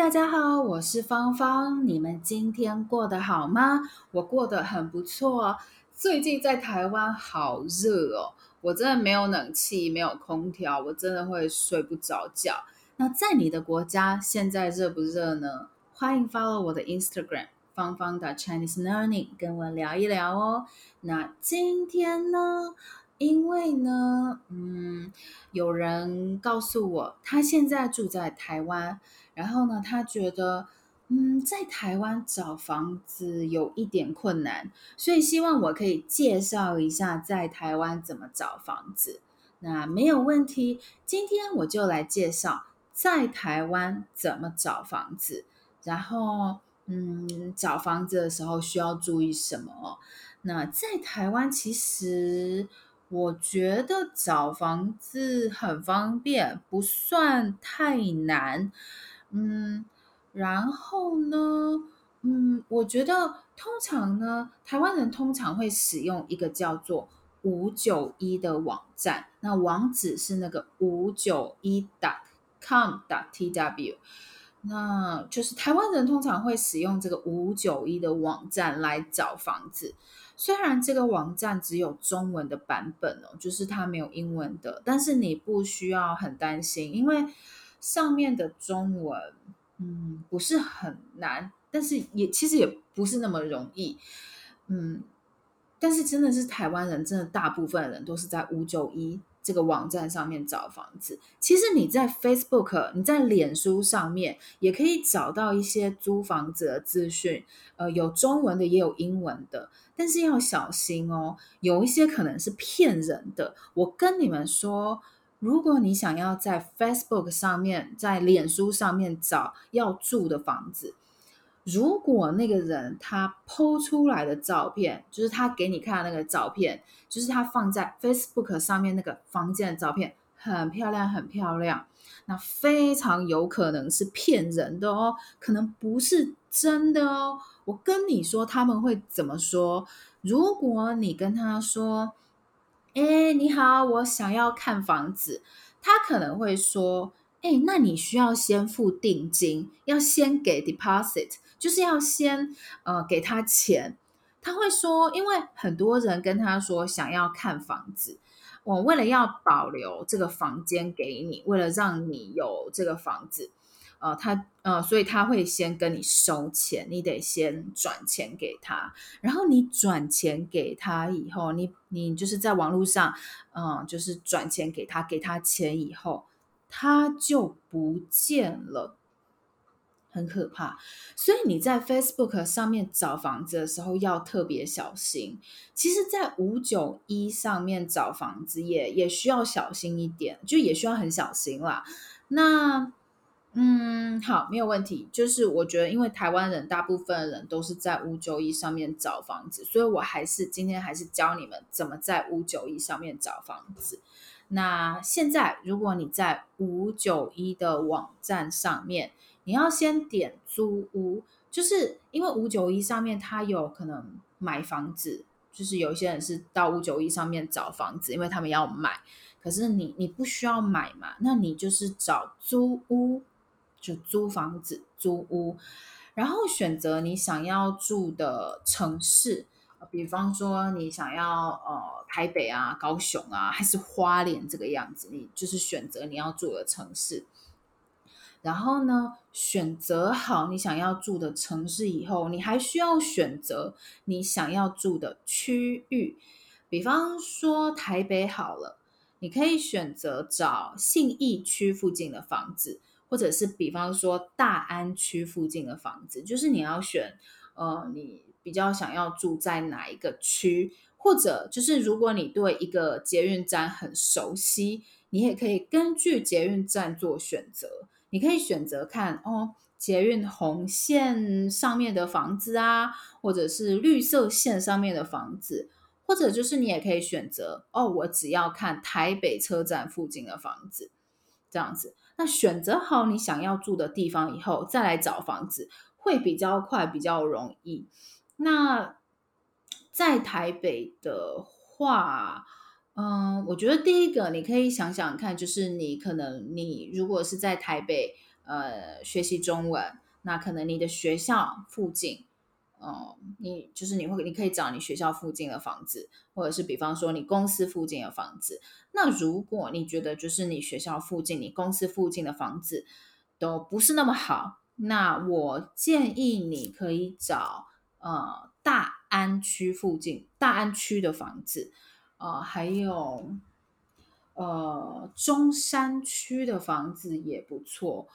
大家好，我是芳芳。你们今天过得好吗？我过得很不错。最近在台湾好热哦，我真的没有冷气，没有空调，我真的会睡不着觉。那在你的国家现在热不热呢？欢迎 follow 我的 Instagram 芳芳的 Chinese Learning，跟我聊一聊哦。那今天呢？因为呢，嗯，有人告诉我，他现在住在台湾，然后呢，他觉得，嗯，在台湾找房子有一点困难，所以希望我可以介绍一下在台湾怎么找房子。那没有问题，今天我就来介绍在台湾怎么找房子，然后，嗯，找房子的时候需要注意什么？那在台湾其实。我觉得找房子很方便，不算太难，嗯，然后呢，嗯，我觉得通常呢，台湾人通常会使用一个叫做五九一的网站，那网址是那个五九一 dot com dot tw，那就是台湾人通常会使用这个五九一的网站来找房子。虽然这个网站只有中文的版本哦，就是它没有英文的，但是你不需要很担心，因为上面的中文，嗯，不是很难，但是也其实也不是那么容易，嗯，但是真的是台湾人，真的大部分人都是在五九一。这个网站上面找房子，其实你在 Facebook、你在脸书上面也可以找到一些租房子的资讯，呃，有中文的也有英文的，但是要小心哦，有一些可能是骗人的。我跟你们说，如果你想要在 Facebook 上面、在脸书上面找要住的房子，如果那个人他 PO 出来的照片，就是他给你看的那个照片，就是他放在 Facebook 上面那个房间的照片，很漂亮，很漂亮，那非常有可能是骗人的哦，可能不是真的哦。我跟你说他们会怎么说？如果你跟他说：“哎，你好，我想要看房子。”他可能会说：“哎，那你需要先付定金，要先给 deposit。”就是要先呃给他钱，他会说，因为很多人跟他说想要看房子，我为了要保留这个房间给你，为了让你有这个房子，呃，他呃，所以他会先跟你收钱，你得先转钱给他，然后你转钱给他以后，你你就是在网络上，嗯、就是转钱给他，给他钱以后，他就不见了。很可怕，所以你在 Facebook 上面找房子的时候要特别小心。其实，在五九一上面找房子也也需要小心一点，就也需要很小心啦。那，嗯，好，没有问题。就是我觉得，因为台湾人大部分人都是在五九一上面找房子，所以我还是今天还是教你们怎么在五九一上面找房子。那现在，如果你在五九一的网站上面，你要先点租屋，就是因为五九一上面它有可能买房子，就是有些人是到五九一上面找房子，因为他们要买。可是你你不需要买嘛，那你就是找租屋，就租房子租屋，然后选择你想要住的城市，比方说你想要呃台北啊、高雄啊，还是花莲这个样子，你就是选择你要住的城市。然后呢，选择好你想要住的城市以后，你还需要选择你想要住的区域。比方说台北好了，你可以选择找信义区附近的房子，或者是比方说大安区附近的房子，就是你要选，呃，你比较想要住在哪一个区，或者就是如果你对一个捷运站很熟悉，你也可以根据捷运站做选择。你可以选择看哦，捷运红线上面的房子啊，或者是绿色线上面的房子，或者就是你也可以选择哦，我只要看台北车站附近的房子，这样子。那选择好你想要住的地方以后，再来找房子会比较快，比较容易。那在台北的话，嗯，我觉得第一个你可以想想看，就是你可能你如果是在台北呃学习中文，那可能你的学校附近。哦，你就是你会，你可以找你学校附近的房子，或者是比方说你公司附近的房子。那如果你觉得就是你学校附近、你公司附近的房子都不是那么好，那我建议你可以找呃大安区附近、大安区的房子，啊，还有呃中山区的房子也不错。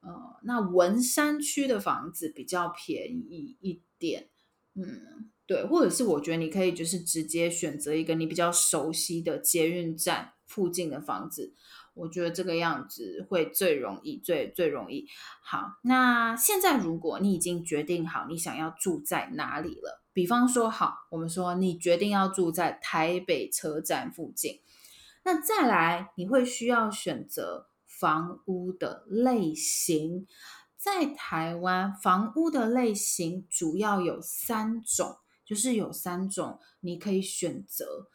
呃，那文山区的房子比较便宜一点，嗯，对，或者是我觉得你可以就是直接选择一个你比较熟悉的捷运站附近的房子，我觉得这个样子会最容易，最最容易。好，那现在如果你已经决定好你想要住在哪里了，比方说，好，我们说你决定要住在台北车站附近，那再来你会需要选择。房屋的类型，在台湾房屋的类型主要有三种，就是有三种你可以选择。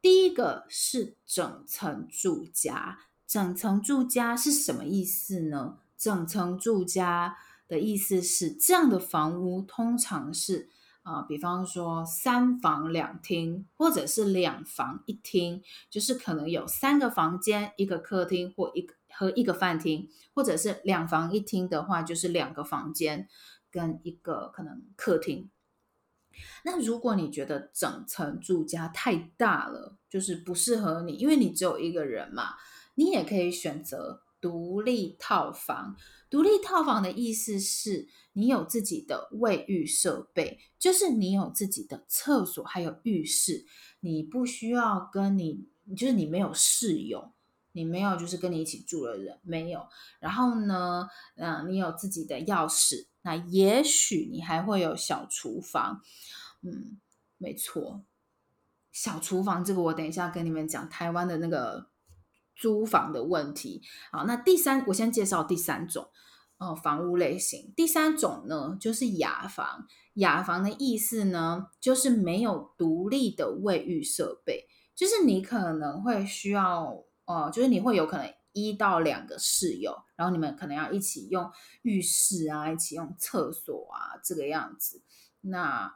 第一个是整层住家，整层住家是什么意思呢？整层住家的意思是这样的房屋通常是。啊、比方说三房两厅，或者是两房一厅，就是可能有三个房间、一个客厅或一个和一个饭厅，或者是两房一厅的话，就是两个房间跟一个可能客厅。那如果你觉得整层住家太大了，就是不适合你，因为你只有一个人嘛，你也可以选择独立套房。独立套房的意思是你有自己的卫浴设备，就是你有自己的厕所，还有浴室，你不需要跟你，就是你没有室友，你没有就是跟你一起住的人，没有。然后呢，嗯，你有自己的钥匙，那也许你还会有小厨房，嗯，没错，小厨房这个我等一下跟你们讲台湾的那个租房的问题。好，那第三，我先介绍第三种。哦，房屋类型。第三种呢，就是雅房。雅房的意思呢，就是没有独立的卫浴设备，就是你可能会需要，哦，就是你会有可能一到两个室友，然后你们可能要一起用浴室啊，一起用厕所啊，这个样子，那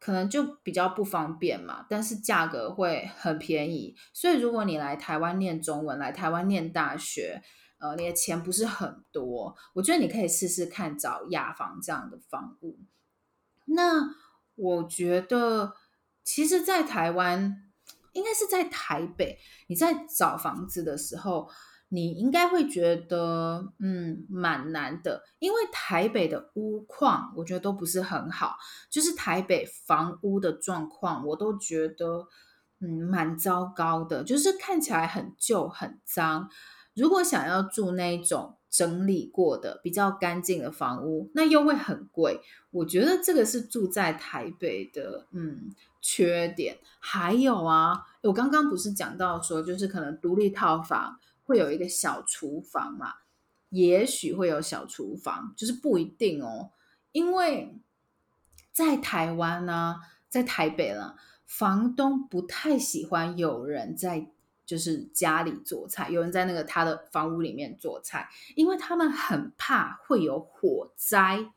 可能就比较不方便嘛，但是价格会很便宜。所以如果你来台湾念中文，来台湾念大学。呃，你的钱不是很多，我觉得你可以试试看找雅房这样的房屋。那我觉得，其实，在台湾，应该是在台北，你在找房子的时候，你应该会觉得，嗯，蛮难的，因为台北的屋况，我觉得都不是很好，就是台北房屋的状况，我都觉得，嗯，蛮糟糕的，就是看起来很旧、很脏。如果想要住那种整理过的、比较干净的房屋，那又会很贵。我觉得这个是住在台北的，嗯，缺点。还有啊，我刚刚不是讲到说，就是可能独立套房会有一个小厨房嘛？也许会有小厨房，就是不一定哦。因为在台湾呢，在台北了，房东不太喜欢有人在。就是家里做菜，有人在那个他的房屋里面做菜，因为他们很怕会有火灾，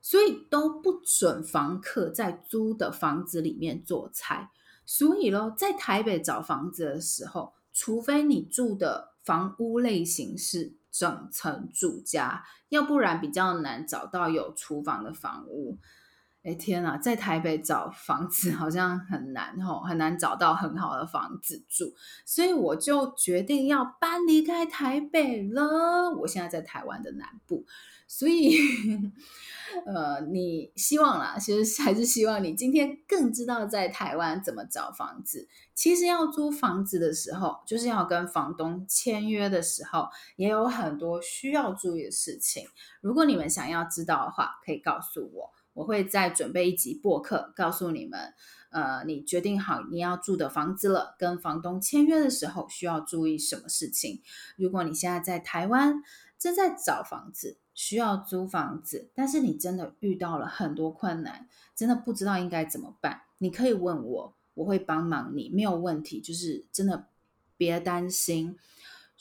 所以都不准房客在租的房子里面做菜。所以咯，在台北找房子的时候，除非你住的房屋类型是整层住家，要不然比较难找到有厨房的房屋。哎天啊，在台北找房子好像很难吼，很难找到很好的房子住，所以我就决定要搬离开台北了。我现在在台湾的南部，所以 呃，你希望啦，其实还是希望你今天更知道在台湾怎么找房子。其实要租房子的时候，就是要跟房东签约的时候，也有很多需要注意的事情。如果你们想要知道的话，可以告诉我。我会再准备一集播客，告诉你们，呃，你决定好你要住的房子了，跟房东签约的时候需要注意什么事情。如果你现在在台湾正在找房子，需要租房子，但是你真的遇到了很多困难，真的不知道应该怎么办，你可以问我，我会帮忙你，没有问题，就是真的别担心。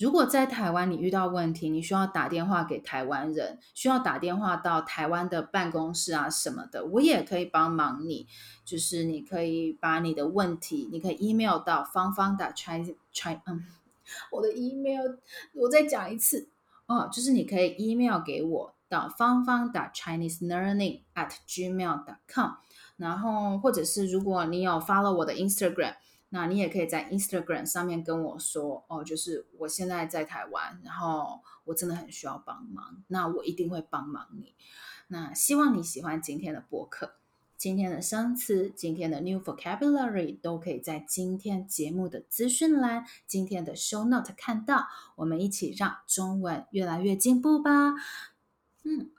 如果在台湾你遇到问题，你需要打电话给台湾人，需要打电话到台湾的办公室啊什么的，我也可以帮忙你。就是你可以把你的问题，你可以 email 到芳芳的 Chinese Chinese，嗯，我的 email 我再讲一次哦，就是你可以 email 给我到芳芳的 Chinese Learning at gmail.com，然后或者是如果你有 follow 我的 Instagram。那你也可以在 Instagram 上面跟我说哦，就是我现在在台湾，然后我真的很需要帮忙，那我一定会帮忙你。那希望你喜欢今天的播客，今天的生词，今天的 New Vocabulary 都可以在今天节目的资讯栏、今天的 Show Note 看到。我们一起让中文越来越进步吧。嗯。